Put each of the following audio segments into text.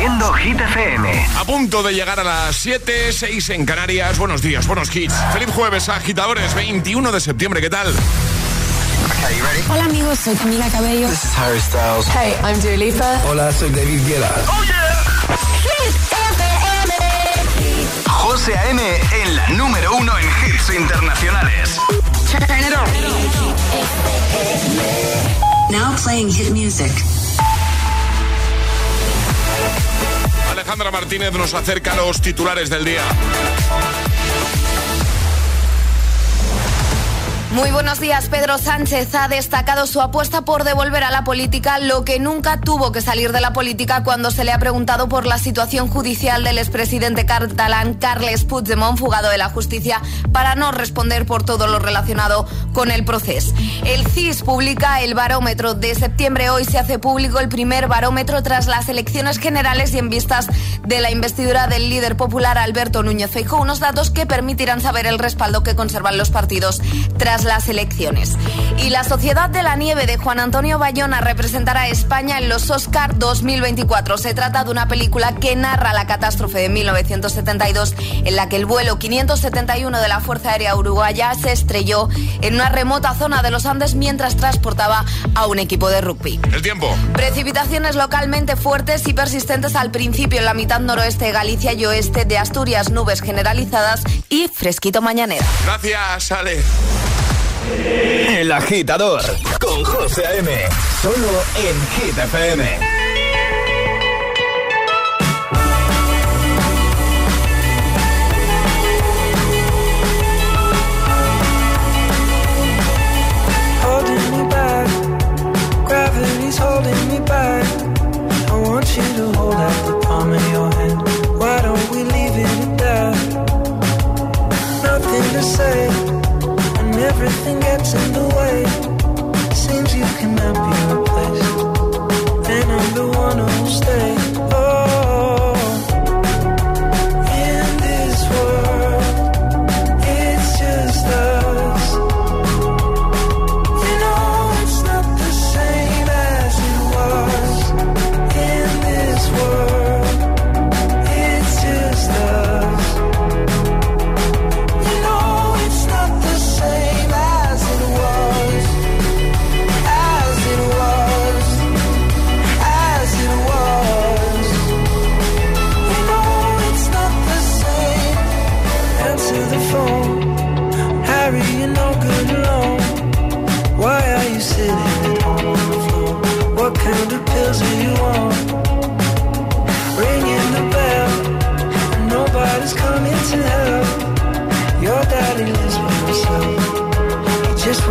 siendo Hit FM. A punto de llegar a las 7, 6 en Canarias. Buenos días, buenos hits. Feliz jueves, agitadores, 21 de septiembre. ¿Qué tal? Hola amigos, soy Camila Cabello. This is Harry Styles. Hey, I'm Dua Lipa. Hola, soy David Guetta. ¡Oh, yeah! Hit FM. José A.M. en la número uno en hits internacionales. Turn it on. Now playing hit music. Alejandra Martínez nos acerca a los titulares del día. Muy buenos días. Pedro Sánchez ha destacado su apuesta por devolver a la política lo que nunca tuvo que salir de la política cuando se le ha preguntado por la situación judicial del expresidente catalán Carles Puigdemont, fugado de la justicia, para no responder por todo lo relacionado con el proceso. El CIS publica el barómetro de septiembre. Hoy se hace público el primer barómetro tras las elecciones generales y en vistas de la investidura del líder popular Alberto Núñez Feijóo. Unos datos que permitirán saber el respaldo que conservan los partidos tras las elecciones. Y la Sociedad de la Nieve de Juan Antonio Bayona representará a España en los Oscar 2024. Se trata de una película que narra la catástrofe de 1972 en la que el vuelo 571 de la Fuerza Aérea Uruguaya se estrelló en una remota zona de los Andes mientras transportaba a un equipo de rugby. El tiempo. Precipitaciones localmente fuertes y persistentes al principio en la mitad noroeste de Galicia y oeste de Asturias, nubes generalizadas y fresquito mañanero. Gracias, Ale. El agitador con José A.M. Solo en Hit FM. holding me back. Gravity's holding me back. I want you to hold out the palm everything gets in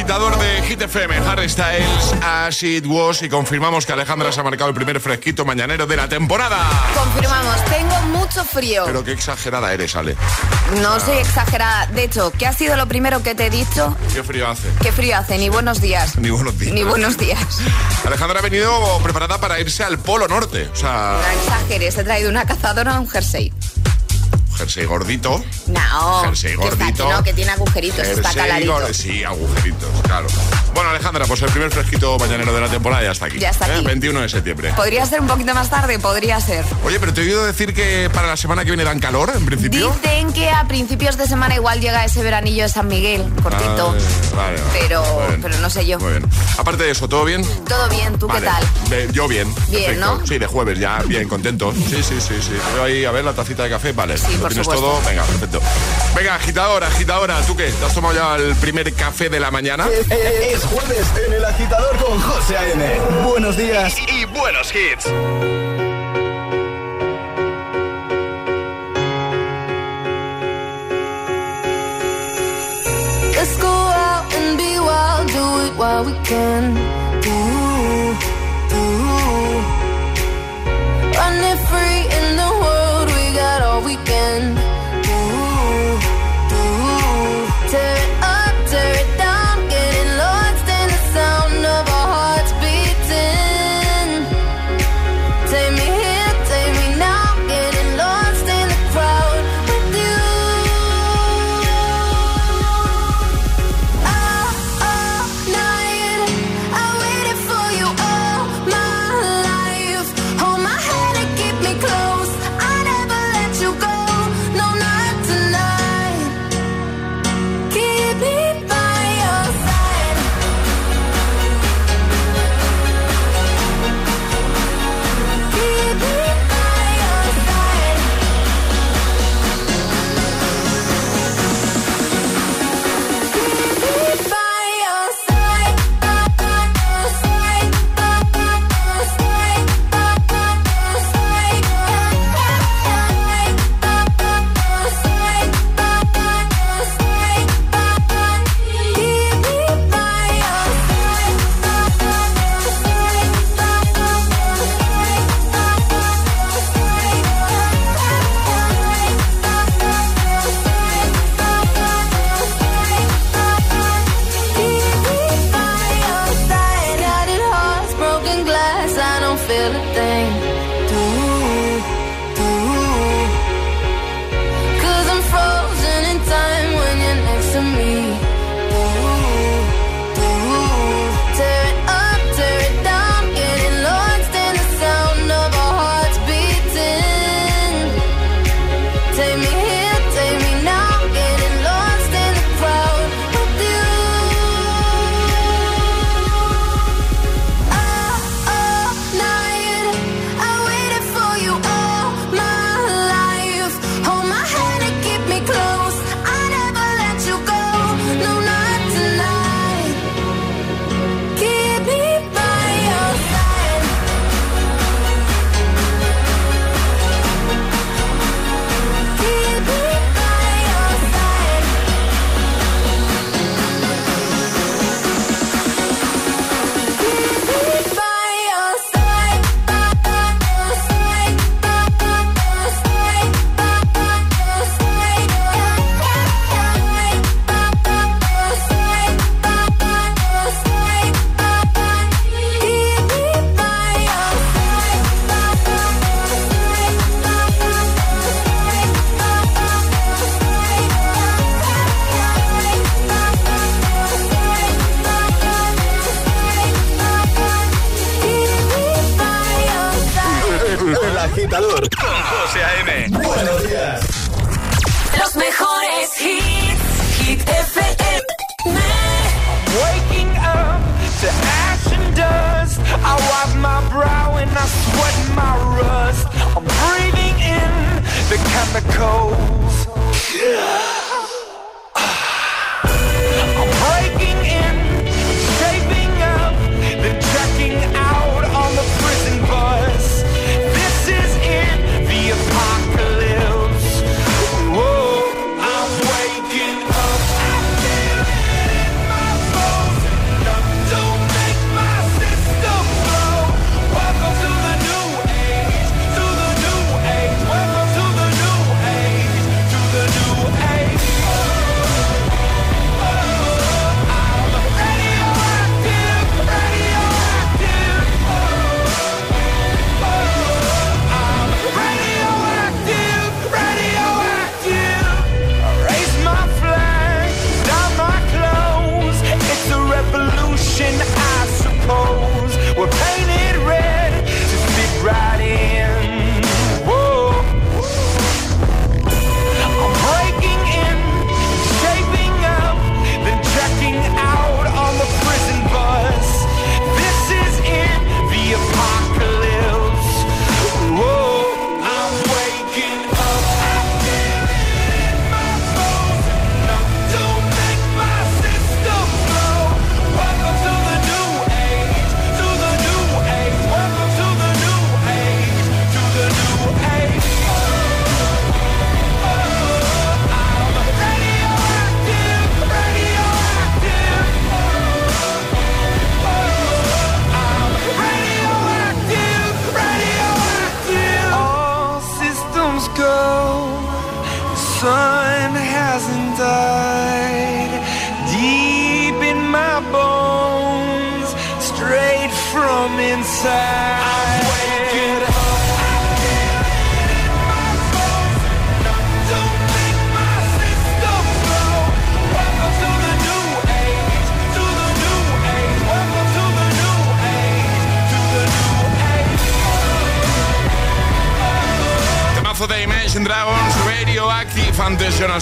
Agitador de Hit FM, Harry Styles, As It Was, y confirmamos que Alejandra se ha marcado el primer fresquito mañanero de la temporada. Confirmamos, tengo mucho frío. Pero qué exagerada eres, Ale. No soy exagerada. De hecho, ¿qué ha sido lo primero que te he dicho? Qué frío hace. ¿Qué frío hace? Ni buenos días. Ni buenos días. Ni buenos días. Alejandra ha venido preparada para irse al Polo Norte. O sea, No exageres, he traído una cazadora, un jersey. Jersey gordito. No, Jersey gordito. que no, que tiene agujeritos, está caladito. Sí, agujeritos, claro. Bueno, Alejandra, pues el primer fresquito mañanero de la temporada ya está aquí. Ya está ¿eh? aquí. 21 de septiembre. ¿Podría ser un poquito más tarde? Podría ser. Oye, pero te he oído decir que para la semana que viene dan calor, en principio. Dicen que a principios de semana igual llega ese veranillo de San Miguel, cortito. Ah, vale, vale. Pero, pero no sé yo. Muy bien. Aparte de eso, ¿todo bien? Todo bien, ¿tú Vale. qué tal? Yo bien. Bien, perfecto. ¿no? Sí, de jueves ya, bien, contento. Sí, sí, sí, sí. Veo ahí, a ver, la tacita de café, vale. Sí, ¿Lo por tienes supuesto. todo? Venga, perfecto. Venga, agitadora, agitadora, ¿tú qué? ¿Te has tomado ya el primer café de la mañana? Es, es jueves en el agitador con José A.M. Buenos días. Y buenos hits. Let's go out and be wild, do it while we can.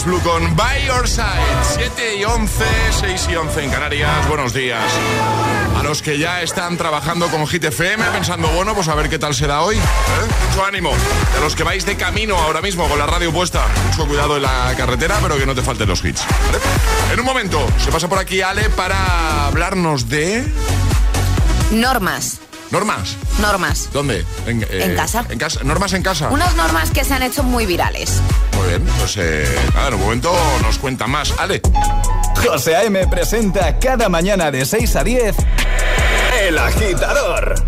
Blue con By Your Side. 7 y 11, 6 y 11 en Canarias. Buenos días. A los que ya están trabajando con Hit FM, pensando, bueno, pues a ver qué tal se da hoy. ¿eh? Mucho ánimo. A los que vais de camino ahora mismo con la radio puesta, mucho cuidado en la carretera, pero que no te falten los hits. En un momento, se pasa por aquí Ale para hablarnos de... Normas ¿Normas? Normas. ¿Dónde? Eh, en, casa. En casa. Normas en casa. Unas normas que se han hecho muy virales. Muy bien, pues eh, nada, en un momento nos cuenta más. Ale. José A.M. presenta cada mañana de 6 a 10 El Agitador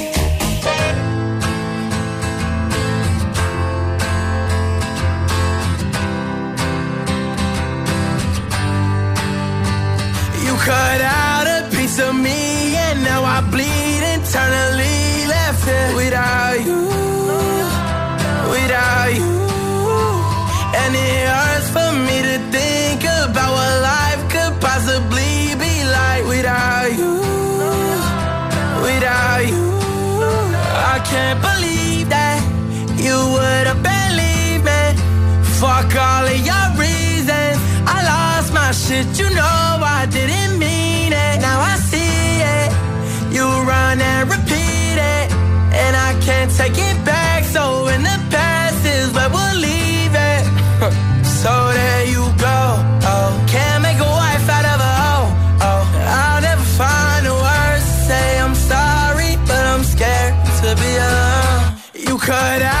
cut out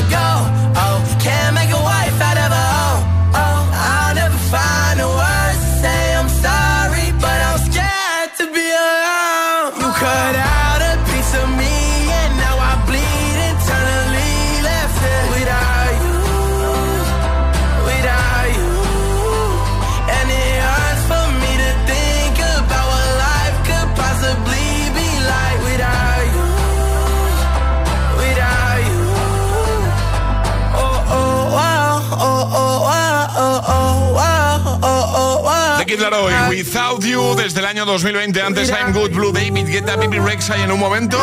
Laroi, Without You, desde el año 2020. Antes I'm Good, Blue David, Guetta, Bibi Rexa y en un momento...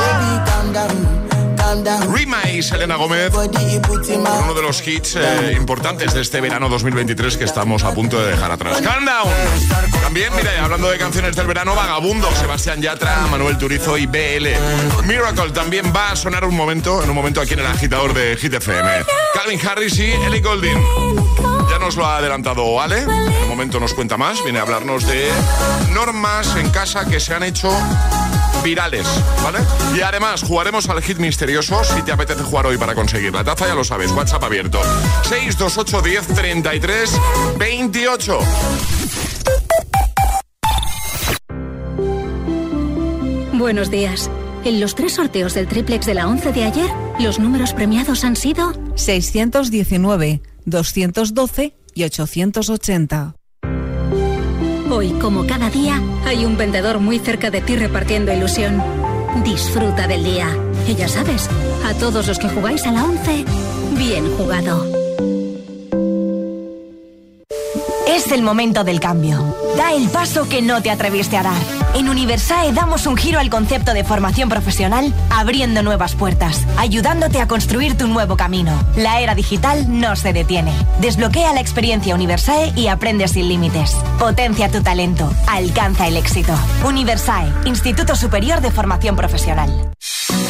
Rima y Selena Gómez uno de los hits eh, importantes de este verano 2023 que estamos a punto de dejar atrás. Calm down. También, mira, hablando de canciones del verano, Vagabundo, Sebastián Yatra, Manuel Turizo y BL. Miracle también va a sonar un momento, en un momento aquí en el agitador de Hit FM. Calvin Harris y Ellie Goulding. Ya nos lo ha adelantado Ale, en un momento nos cuenta más, viene a hablarnos de normas en casa que se han hecho virales, ¿vale? Y además jugaremos al hit misterioso si te apetece jugar hoy para conseguir la taza, ya lo sabes, WhatsApp abierto. 628 10 33 28. Buenos días. En los tres sorteos del triplex de la 11 de ayer, los números premiados han sido 619, 212 y 880. Hoy, como cada día, hay un vendedor muy cerca de ti repartiendo ilusión. Disfruta del día. Y ya sabes, a todos los que jugáis a la 11, bien jugado. Es el momento del cambio. Da el paso que no te atreviste a dar. En Universae damos un giro al concepto de formación profesional, abriendo nuevas puertas, ayudándote a construir tu nuevo camino. La era digital no se detiene. Desbloquea la experiencia Universae y aprende sin límites. Potencia tu talento. Alcanza el éxito. Universae, Instituto Superior de Formación Profesional.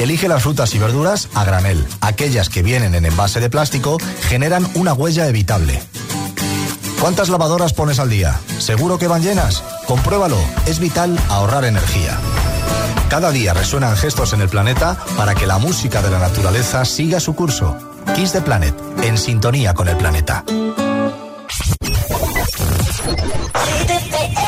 Elige las frutas y verduras a granel. Aquellas que vienen en envase de plástico generan una huella evitable. ¿Cuántas lavadoras pones al día? ¿Seguro que van llenas? Compruébalo, es vital ahorrar energía. Cada día resuenan gestos en el planeta para que la música de la naturaleza siga su curso. Kiss the Planet, en sintonía con el planeta.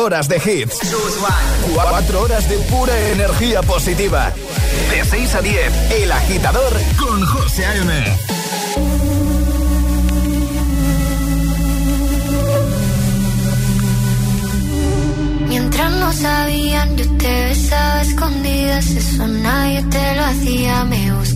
horas de hits. Cuatro horas de pura energía positiva. De 6 a 10, El Agitador con José A.M. Mientras no sabían, yo te besaba escondidas. Eso nadie te lo hacía. Me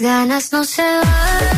Ganas no se van.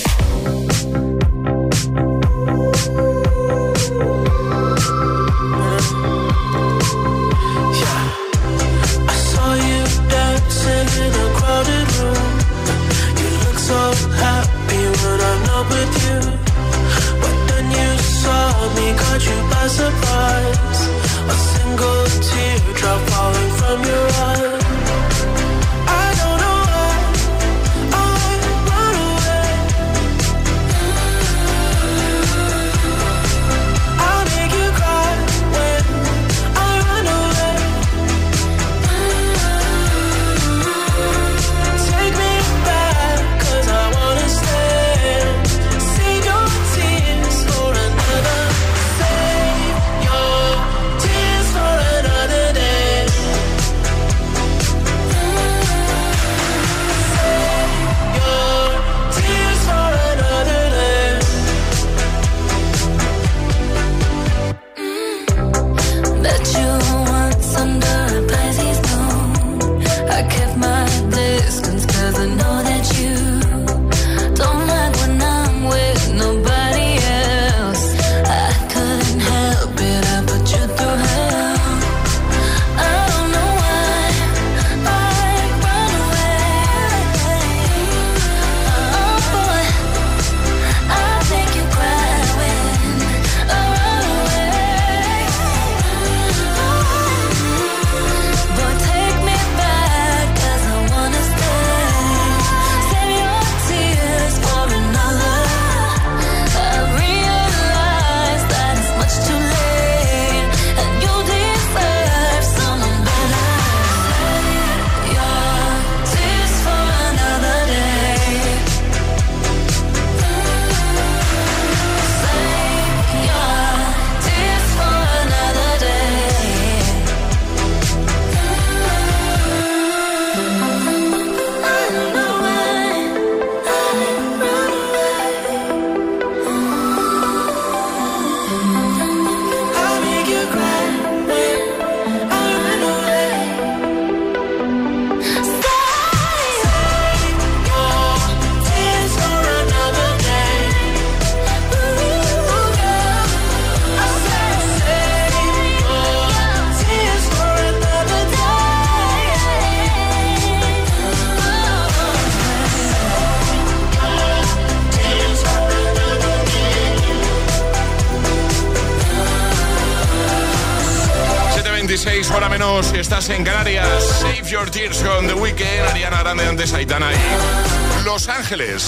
Ángeles.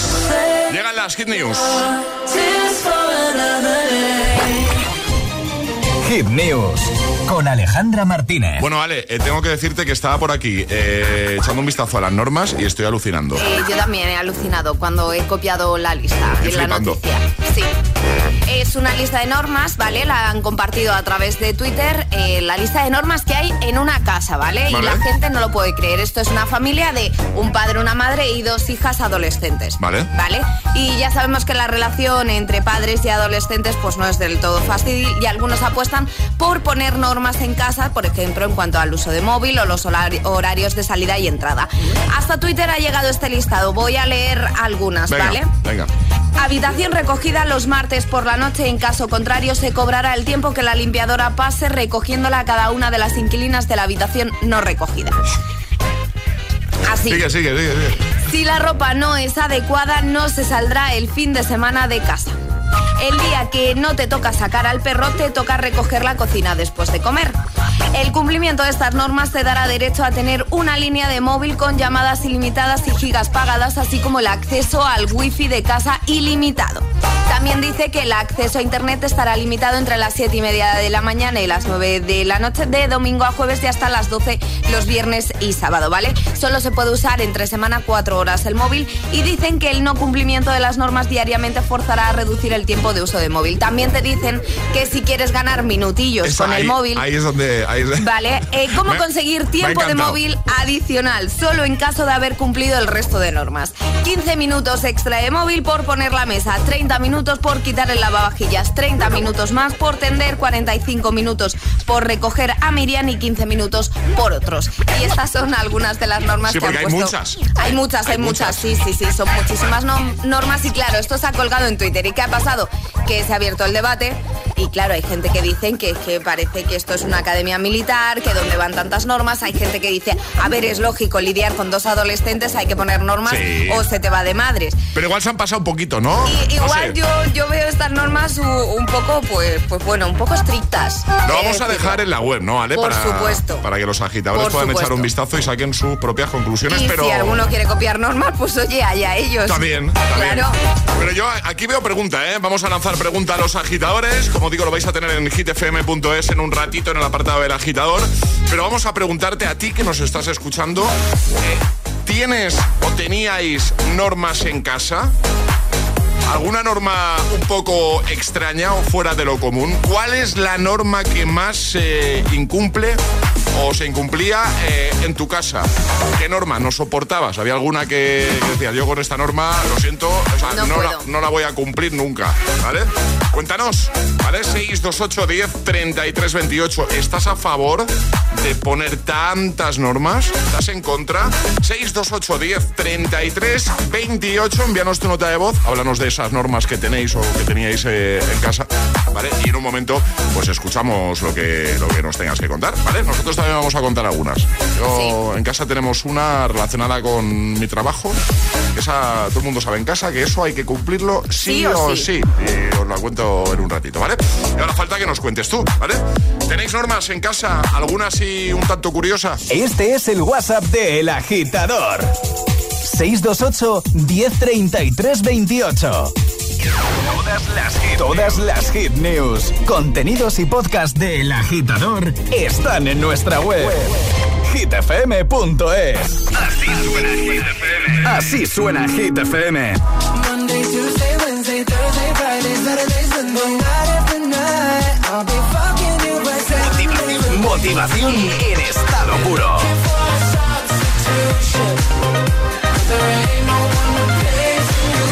Llegan las Hit News. Hit News con Alejandra Martínez. Bueno, Ale, eh, tengo que decirte que estaba por aquí eh, echando un vistazo a las normas y estoy alucinando. Eh, yo también he alucinado cuando he copiado la lista Y en la flipando. noticia. Es una lista de normas, ¿vale? La han compartido a través de Twitter. eh, la lista de normas que hay en una casa, ¿vale? Y la gente no lo puede creer. Esto es una familia de un padre, una madre y dos hijas adolescentes. Vale. ¿Vale? Y ya sabemos que la relación entre padres y adolescentes pues no es del todo fácil y algunos apuestan por poner normas en casa, por ejemplo, en cuanto al uso de móvil o los horari- horarios de salida y entrada. Hasta Twitter ha llegado este listado. Voy a leer algunas, Venga, ¿vale? venga. Habitación recogida los martes por la noche. En caso contrario, se cobrará el tiempo que la limpiadora pase recogiéndola a cada una de las inquilinas de la habitación no recogida. Así. Sigue, sigue, sigue. Si la ropa no es adecuada, no se saldrá el fin de semana de casa. El día que no te toca sacar al perro, te toca recoger la cocina después de comer. El cumplimiento de estas normas te dará derecho a tener una línea de móvil con llamadas ilimitadas y gigas pagadas, así como el acceso al wifi de casa ilimitado. También dice que el acceso a internet estará limitado entre las 7 y media de la mañana y las 9 de la noche, de domingo a jueves y hasta las 12 los viernes y sábado, ¿vale? Solo se puede usar entre semana 4 horas el móvil y dicen que el no cumplimiento de las normas diariamente forzará a reducir el tiempo de uso de móvil. También te dicen que si quieres ganar minutillos con ahí, el móvil... Ahí es donde. ahí es- Vale, eh, ¿cómo Me- conseguir tiempo de móvil adicional? Solo en caso de haber cumplido el resto de normas. 15 minutos extra de móvil por poner la mesa, 30 minutos por quitar el lavavajillas, 30 minutos más por tender, 45 minutos por recoger a Miriam y 15 minutos por otros. Y estas son algunas de las normas Sí, que han hay puesto. muchas. Hay muchas, hay, Hay muchas, muchas. sí, sí, sí, son muchísimas normas y claro, esto se ha colgado en Twitter. ¿Y qué ha pasado? Que se ha abierto el debate y claro, hay gente que dicen que, que parece que esto es una academia militar, que donde van tantas normas, hay gente que dice, a ver, es lógico lidiar con dos adolescentes, hay que poner normas Sí. o se te va de madres. Pero igual se han pasado un poquito, ¿no? Y, No igual sé. yo, yo veo estas normas u- un poco, pues, pues bueno, un poco estrictas. Lo vamos a decirlo. dejar en la web, ¿no, Ale? Por para, supuesto. Para que los agitadores Por puedan echar un vistazo y saquen sus propias conclusiones, Y pero. si alguno quiere copiar normas, pues oye, allá ellos. También, también. Claro. Pero yo aquí veo pregunta, ¿eh? Vamos a lanzar pregunta a los agitadores. Como digo, lo vais a tener en hitfm.es en un ratito en el apartado del agitador. Pero vamos a preguntarte a ti que nos estás escuchando. eh, ¿Tienes o teníais normas en casa? ¿Alguna norma un poco extraña o fuera de lo común? ¿Cuál es la norma que más se incumple o se incumplía eh, en tu casa? ¿Qué norma no soportabas? ¿Había alguna que, que decías, yo con esta norma, lo siento, o sea, No no, la, puedo. no la voy a cumplir nunca, ¿vale? Cuéntanos, ¿vale? 628 10 33 28. ¿Estás a favor de poner tantas normas? ¿Estás en contra? 628 10 33 28. Envíanos tu nota de voz, háblanos de esas normas que tenéis o que teníais eh, en casa, ¿vale? Y en un momento, pues escuchamos lo que, lo que nos tengas que contar, ¿vale? Nosotros también vamos a contar algunas. Yo en casa tenemos una relacionada con mi trabajo, esa todo el mundo sabe en casa que eso hay que cumplirlo sí, Sí o o sí. sí. Y os la cuento en un ratito, ¿vale? Y ahora falta que nos cuentes tú, ¿vale? ¿Tenéis normas en casa? ¿Alguna así un tanto curiosa? Este es el WhatsApp de El Agitador. 628 1033 28. Todas las hit, todas las hit news, contenidos y podcast de El Agitador están en nuestra web. hitfm.es. Así suena Hit FM. Así suena Hit FM. Monday, Tuesday, Wednesday, Thursday, Friday, Saturday, Sunday, night after night. I'll be fucking you right Saturday. Motivación en estado puro.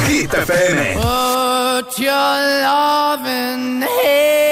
Hit FM. Put your loving hand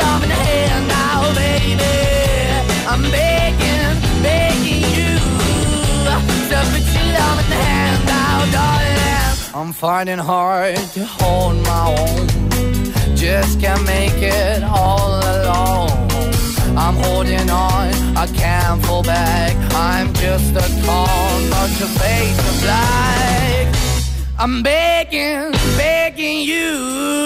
hand now, baby. I'm begging, begging you put your hand darling. I'm finding hard to hold my own. Just can't make it all alone. I'm holding on, I can't fall back. I'm just a call, not your face of black. I'm begging, begging you.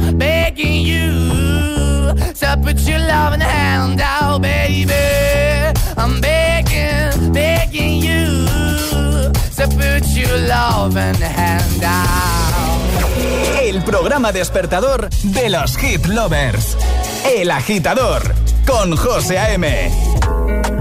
begging you to put your loving hand out, baby. I'm begging, begging you to put your loving hand out. El programa despertador de los hit lovers. El agitador con José A.M.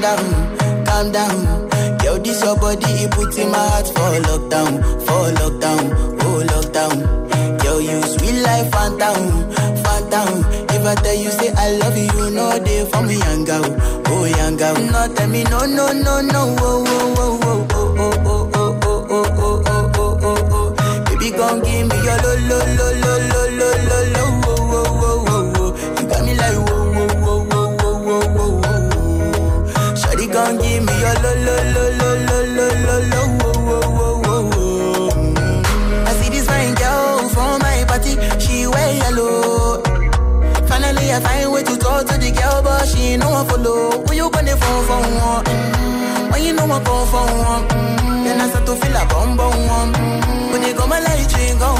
calm down, calm down. Yo, this your body, it puts in my heart for lockdown, for lockdown, oh lockdown. Yo, you sweet life, phantom, phantom. If I tell you say I love you, know they for me, young girl, oh young girl. No, tell me no, no, no, no, oh, oh, oh, oh, oh, oh, oh, oh, oh, oh, oh, oh, oh, oh, oh. Baby, gon' give me your lo, lo, lo, lo, lo, one follow. Who you gonna phone for one? Mm. When you know I for one, mm. then I start to feel a bum bum one. Mm. When you go my light, you go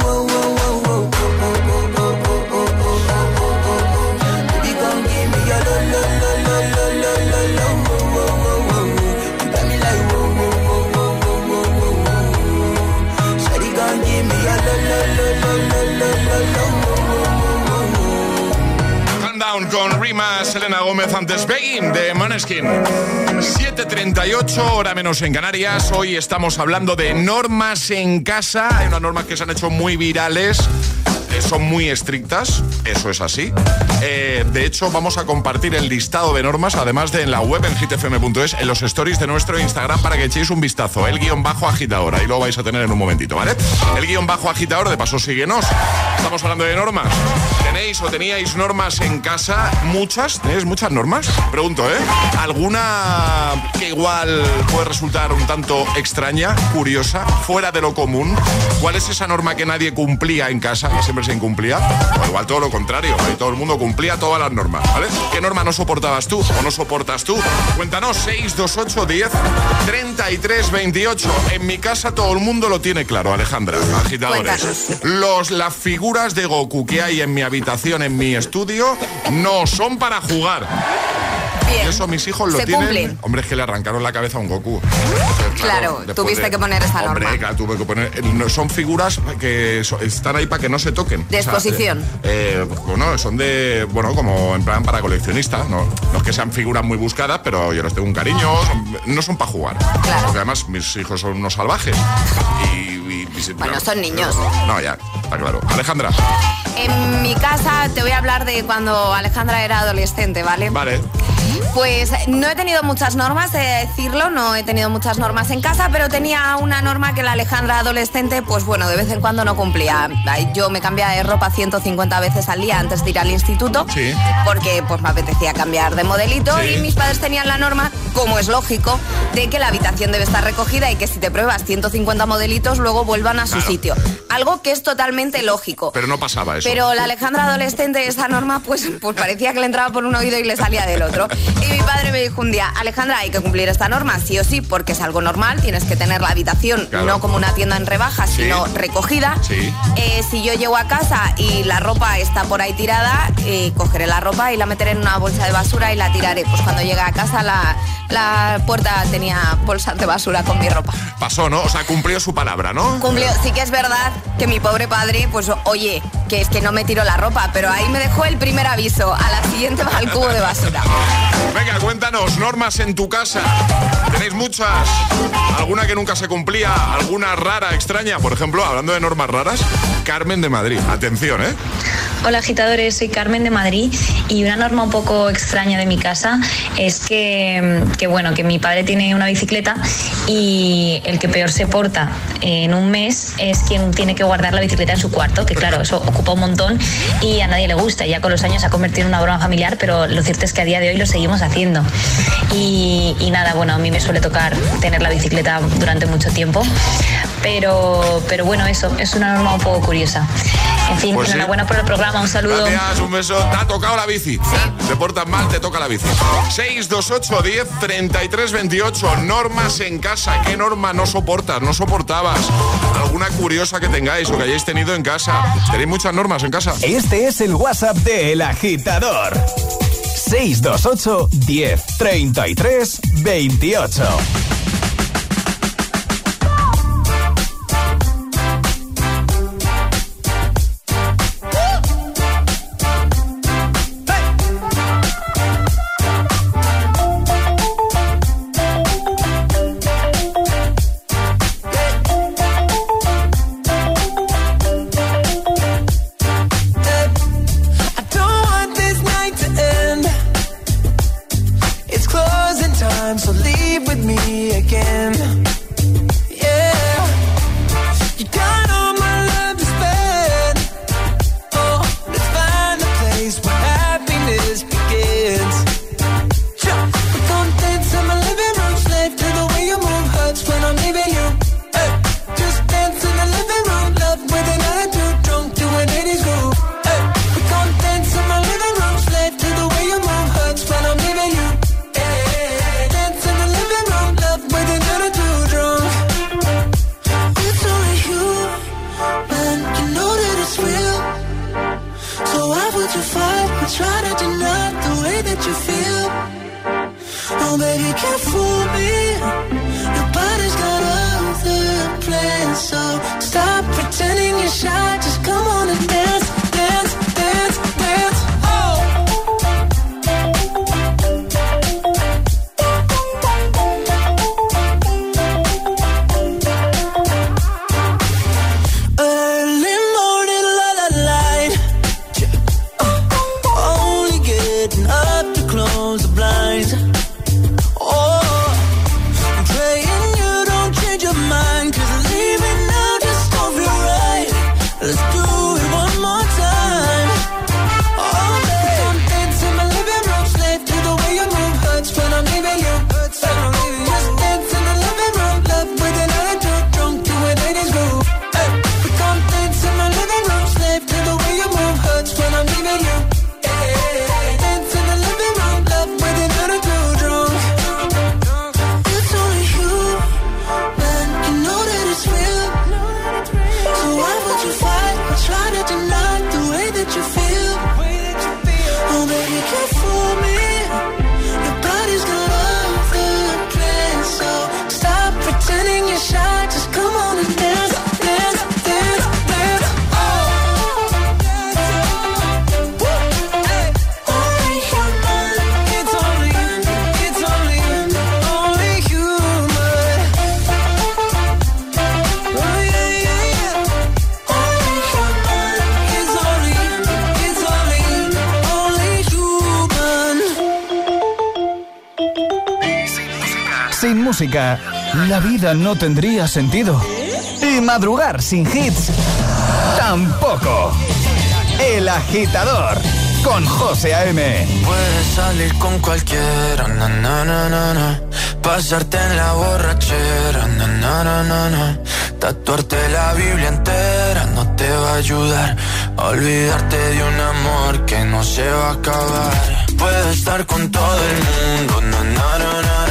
Selena Gómez antes Begging de Maneskin. 7.38, hora menos en Canarias. Hoy estamos hablando de normas en casa. Hay unas normas que se han hecho muy virales. Son muy estrictas, eso es así. Eh, de hecho, vamos a compartir el listado de normas, además de en la web en hitfm.es, en los stories de nuestro Instagram para que echéis un vistazo. El guion bajo agitador, ahí lo vais a tener en un momentito, ¿vale? El guion bajo agitador, de paso, síguenos. Estamos hablando de normas. ¿Tenéis o teníais normas en casa? ¿Muchas? ¿Tenéis muchas normas? Pregunto, ¿eh? ¿Alguna que igual puede resultar un tanto extraña, curiosa, fuera de lo común? ¿Cuál es esa norma que nadie cumplía en casa, que siempre se incumplía? O igual todo lo contrario, todo el mundo cumplía todas las normas, ¿vale? ¿Qué norma no soportabas tú o no soportas tú? Cuéntanos, 628 10 33 28. En mi casa todo el mundo lo tiene claro, Alejandra, agitadores. Los, las figuras de Goku que hay en mi habitación, en mi estudio, no son para jugar. Bien. Y eso mis hijos lo Se tienen. cumplen. Hombre, es que le arrancaron la cabeza a un Goku. Entonces, Claro, tuviste que poner esa Hombre, norma. claro, tuve que poner. eh, no, Son figuras que so- están ahí para que no se toquen. De O sea, exposición. eh, eh, bueno, son de. Bueno, como en plan para coleccionistas. No, no es que sean figuras muy buscadas, pero yo les tengo un cariño. son- no son para jugar. Porque además mis hijos son unos salvajes. Y. y- y- Bueno, son niños. No, ya, está claro. Alejandra. En mi casa te voy a hablar de cuando Alejandra era adolescente, ¿vale? Vale. Pues no he tenido muchas normas, he de decirlo, no he tenido muchas normas en casa, pero tenía una norma que la Alejandra adolescente, pues bueno, de vez en cuando no cumplía. Yo me cambiaba de ropa 150 veces al día antes de ir al instituto, Sí. porque pues me apetecía cambiar de modelito Sí. y mis padres tenían la norma, como es lógico, de que la habitación debe estar recogida y que si te pruebas 150 modelitos luego vuelvan a su Claro. sitio. Algo que es totalmente lógico. Pero no pasaba eso. Pero la Alejandra adolescente, esa norma, pues, pues parecía que le entraba por un oído y le salía del otro. Y mi padre me dijo un día, Alejandra, hay que cumplir esta norma, sí o sí, porque es algo normal, tienes que tener la habitación Claro. no como una tienda en rebajas, Sí. sino recogida. Sí. Eh, si yo llego a casa y la ropa está por ahí tirada, eh, cogeré la ropa y la meteré en una bolsa de basura y la tiraré. Pues cuando llegue a casa la, la puerta tenía bolsas de basura con mi ropa. Pasó, ¿no? O sea, cumplió su palabra, ¿no? Cumplió. Sí que es verdad que mi pobre padre, pues oye, que es que no me tiró la ropa, pero ahí me dejó el primer aviso. A la siguiente va al cubo de basura. Venga, cuéntanos, normas en tu casa. ¿Tenéis muchas? ¿Alguna que nunca se cumplía? ¿Alguna rara, extraña? Por ejemplo, hablando de normas raras, Carmen de Madrid. Atención, ¿eh? Hola agitadores, soy Carmen de Madrid y una norma un poco extraña de mi casa es que, que, bueno, que mi padre tiene una bicicleta y el que peor se porta en un mes es quien tiene que guardar la bicicleta en su cuarto, que claro, eso ocupa un montón y a nadie le gusta. Ya con los años se ha convertido en una broma familiar, pero lo cierto es que a día de hoy lo seguimos haciendo. Y, y nada, bueno, a mí me suele tocar tener la bicicleta durante mucho tiempo, pero, pero bueno, eso es una norma un poco curiosa. En fin, Pues sí. enhorabuena por el programa, un saludo. Gracias, un beso. Te ha tocado la bici. Te portas mal, te toca la bici. 628 10 33 28. Normas en casa. ¿Qué norma no soportas? ¿No soportabas? ¿Alguna curiosa que tengáis o que hayáis tenido en casa? ¿Tenéis muchas normas en casa? Este es el WhatsApp de El Agitador. 628 10 33 28. La vida no tendría sentido. Y madrugar sin hits, tampoco. El agitador, con José A.M. Puedes salir con cualquiera, na, na, na. Pasarte en la borrachera, na. Tatuarte la Biblia entera no te va a ayudar. Olvidarte de un amor que no se va a acabar. Puedes estar con todo el mundo, na.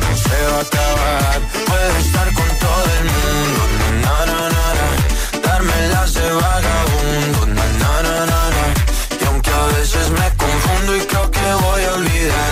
se va a acabar. Puedes estar con todo el mundo, na, na, na, na. Darme las de vagabundo, na, na, na, na, na. Y aunque a veces me confundo y creo que voy a olvidar,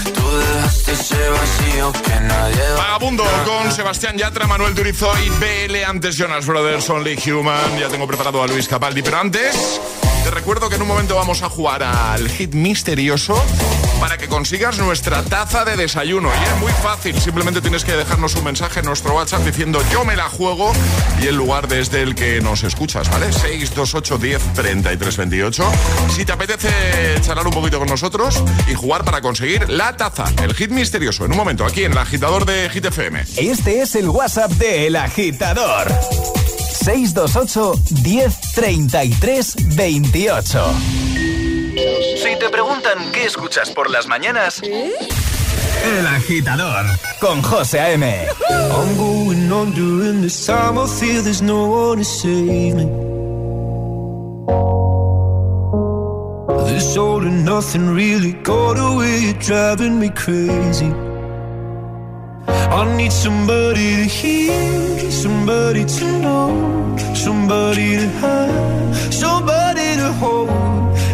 va Vagabundo con Sebastián Yatra, Manuel Turizo y BL. Antes Jonas Brothers, Only Human. Ya tengo preparado a Luis Capaldi, pero antes te recuerdo que en un momento vamos a jugar al hit misterioso para que consigas nuestra taza de desayuno. Y es muy fácil, simplemente tienes que dejarnos un mensaje en nuestro WhatsApp diciendo yo me la juego y el lugar desde el que nos escuchas, ¿vale? 628 10 33 28. Si te apetece charlar un poquito con nosotros y jugar para conseguir la taza, el hit misterioso, en un momento, aquí en el agitador de Hit FM. Este es el WhatsApp de El Agitador. 628 1033 28. Si te preguntan qué escuchas por las mañanas, El Agitador con José A.M. I'm going on during this time. I feel there's no one to save me. This all and nothing really got away, driving me crazy. I need somebody to hear, somebody to know, somebody to have, somebody to hold.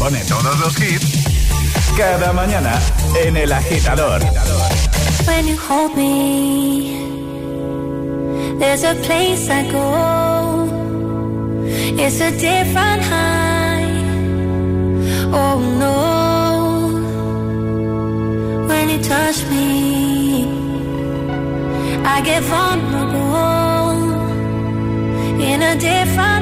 pone todos los hits, cada mañana en el agitador. When you hold me, there's a place I go. It's a different high. Oh no, when you touch me, I get vulnerable in a different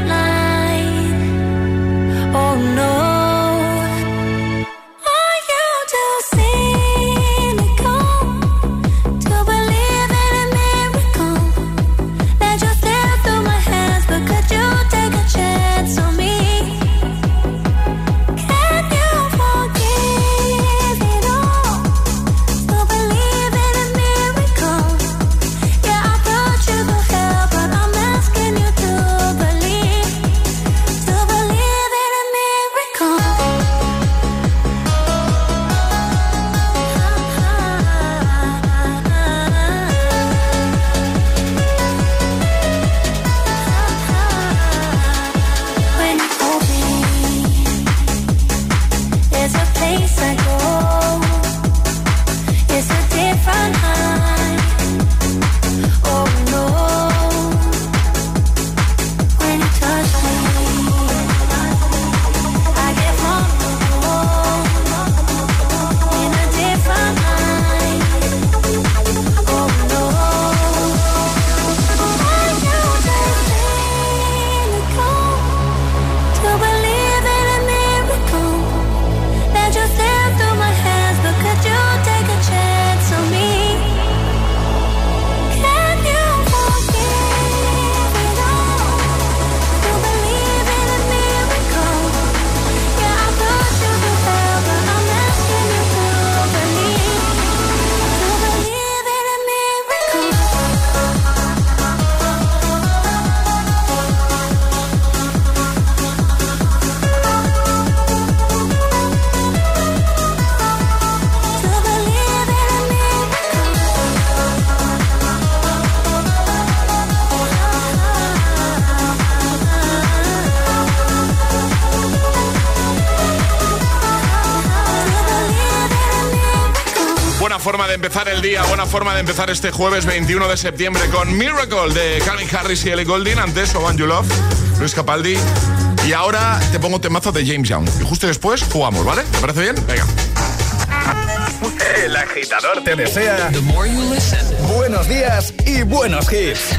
empezar el día, buena forma de empezar este jueves 21 de septiembre con Miracle de Calvin Harris y Ellie Golding, antes Oban You Love, Luis Capaldi. Y ahora te pongo temazo de James Young. Y justo después jugamos, ¿vale? ¿Te parece bien? Venga. El agitador te desea The more you listen, buenos días y buenos hits.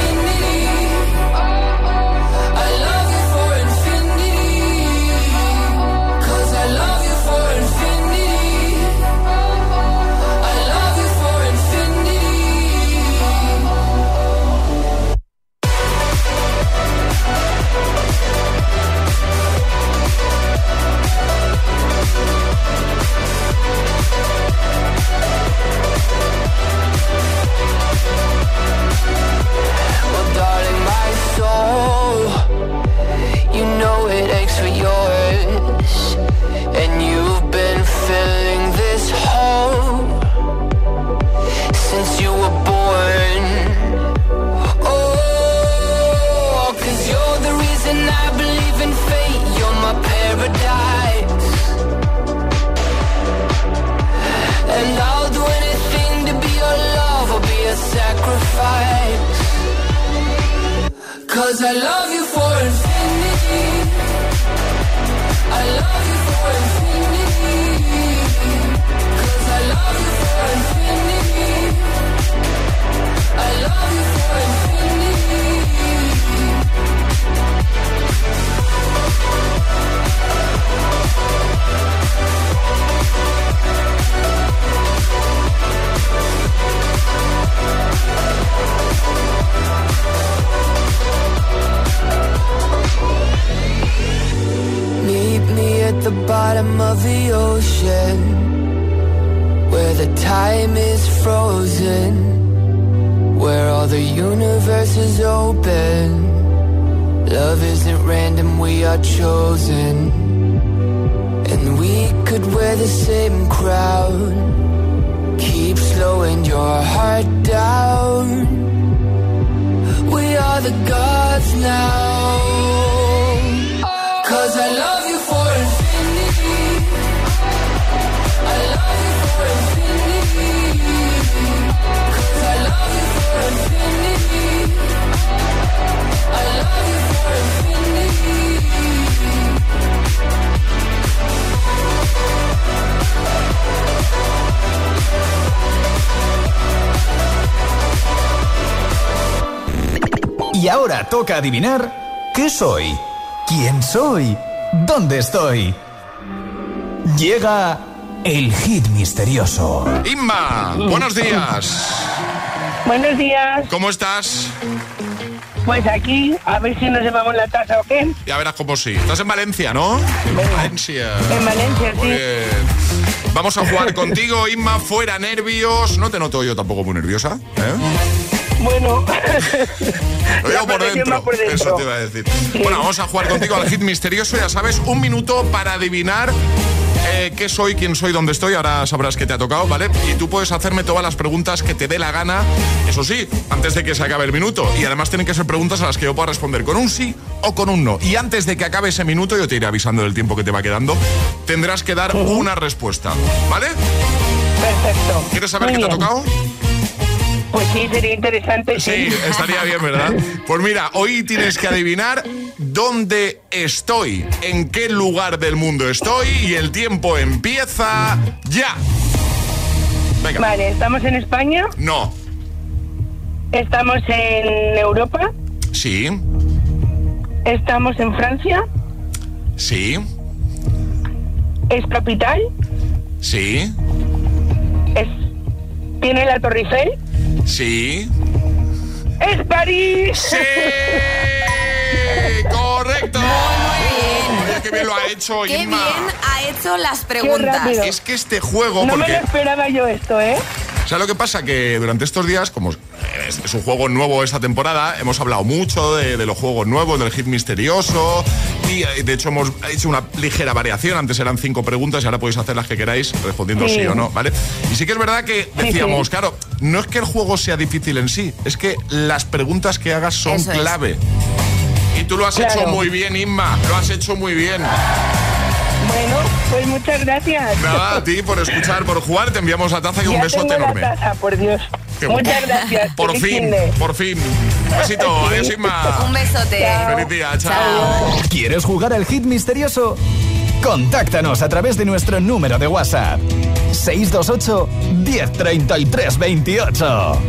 adivinar qué soy, quién soy, dónde estoy. Llega el hit misterioso. Inma, buenos días. Buenos días. ¿Cómo estás? Pues aquí, a ver si nos llevamos la taza o qué. Ya verás cómo sí. Estás en Valencia, ¿no? Valencia. En Valencia, Muy sí. bien. Vamos a jugar contigo, Inma, fuera nervios. No te noto yo tampoco muy nerviosa. ¿eh? Bueno, Lo digo por dentro. por dentro. Eso te iba a decir. Bueno, vamos a jugar contigo al hit misterioso. Ya sabes, un minuto para adivinar eh, qué soy, quién soy, dónde estoy. Ahora sabrás qué te ha tocado, ¿vale? Y tú puedes hacerme todas las preguntas que te dé la gana. Eso sí, antes de que se acabe el minuto. Y además tienen que ser preguntas a las que yo pueda responder con un sí o con un no. Y antes de que acabe ese minuto, yo te iré avisando del tiempo que te va quedando. Tendrás que dar una respuesta, ¿vale? Perfecto. ¿Quieres saber Muy qué te ha tocado? Pues sí, sería interesante. Sí, estaría bien, ¿verdad? Pues mira, hoy tienes que adivinar dónde estoy, en qué lugar del mundo estoy y el tiempo empieza ya. Venga. Vale, estamos en España, No, estamos en Europa, sí, estamos en Francia, sí, es capital, sí, es tiene la Torre Eiffel, sí. es París. ¡Sí! ¡Correcto! Oye, qué bien lo ha hecho Qué Inma. bien ha hecho las preguntas. Es que este juego, No me lo esperaba yo esto, ¿eh? ¿Sabes lo que pasa? Que durante estos días, como es, un juego nuevo esta temporada, hemos hablado mucho de, de los juegos nuevos, del hit misterioso y eh, de hecho hemos hecho una ligera variación. Antes eran cinco preguntas y ahora podéis hacer las que queráis respondiendo sí, Sí. o no, ¿vale? Y sí que es verdad que decíamos, sí. claro, no es que el juego sea difícil en sí, es que las preguntas que hagas son Eso es. clave. Y tú lo has Claro. hecho muy bien, Inma, lo has hecho muy bien. Bueno, pues muchas gracias. Nada, a ti por escuchar, por jugar, te enviamos la taza y un ya besote tengo enorme. la taza, por Dios. Qué Muchas gracias. Por fin, por fin. Un besito, adiós Inma. Un besote. Chao. Feliz día, chao. ¿Quieres jugar al hit misterioso? Contáctanos a través de nuestro número de WhatsApp. 628 1033 28.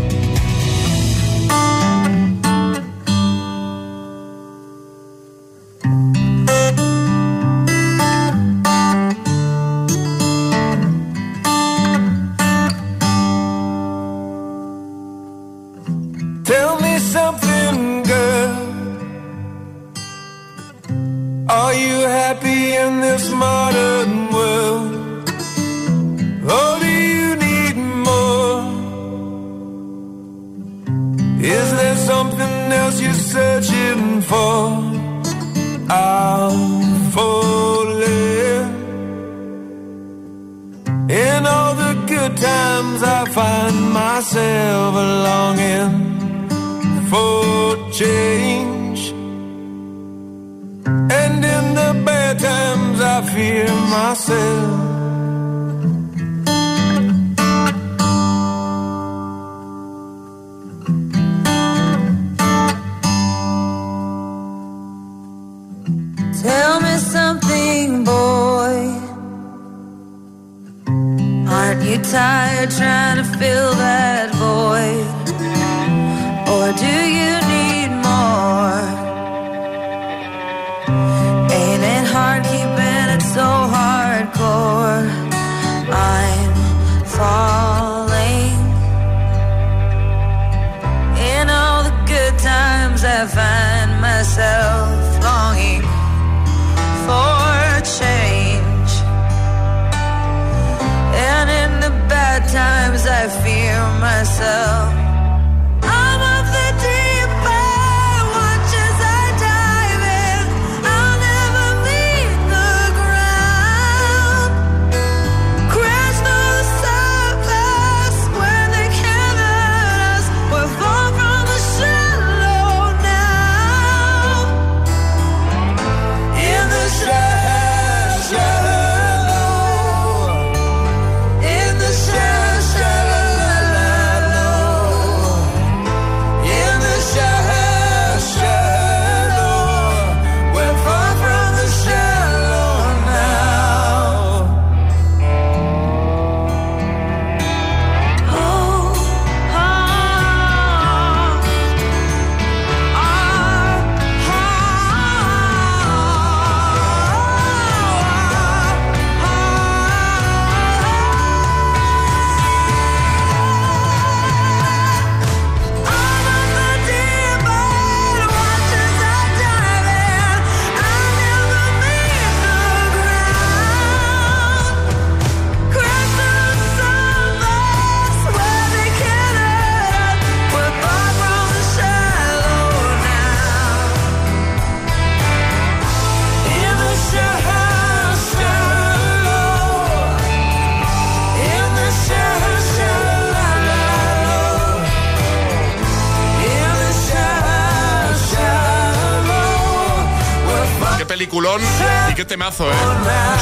Temazo, ¿eh?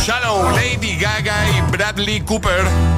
Shallow, Lady Gaga y Bradley Cooper.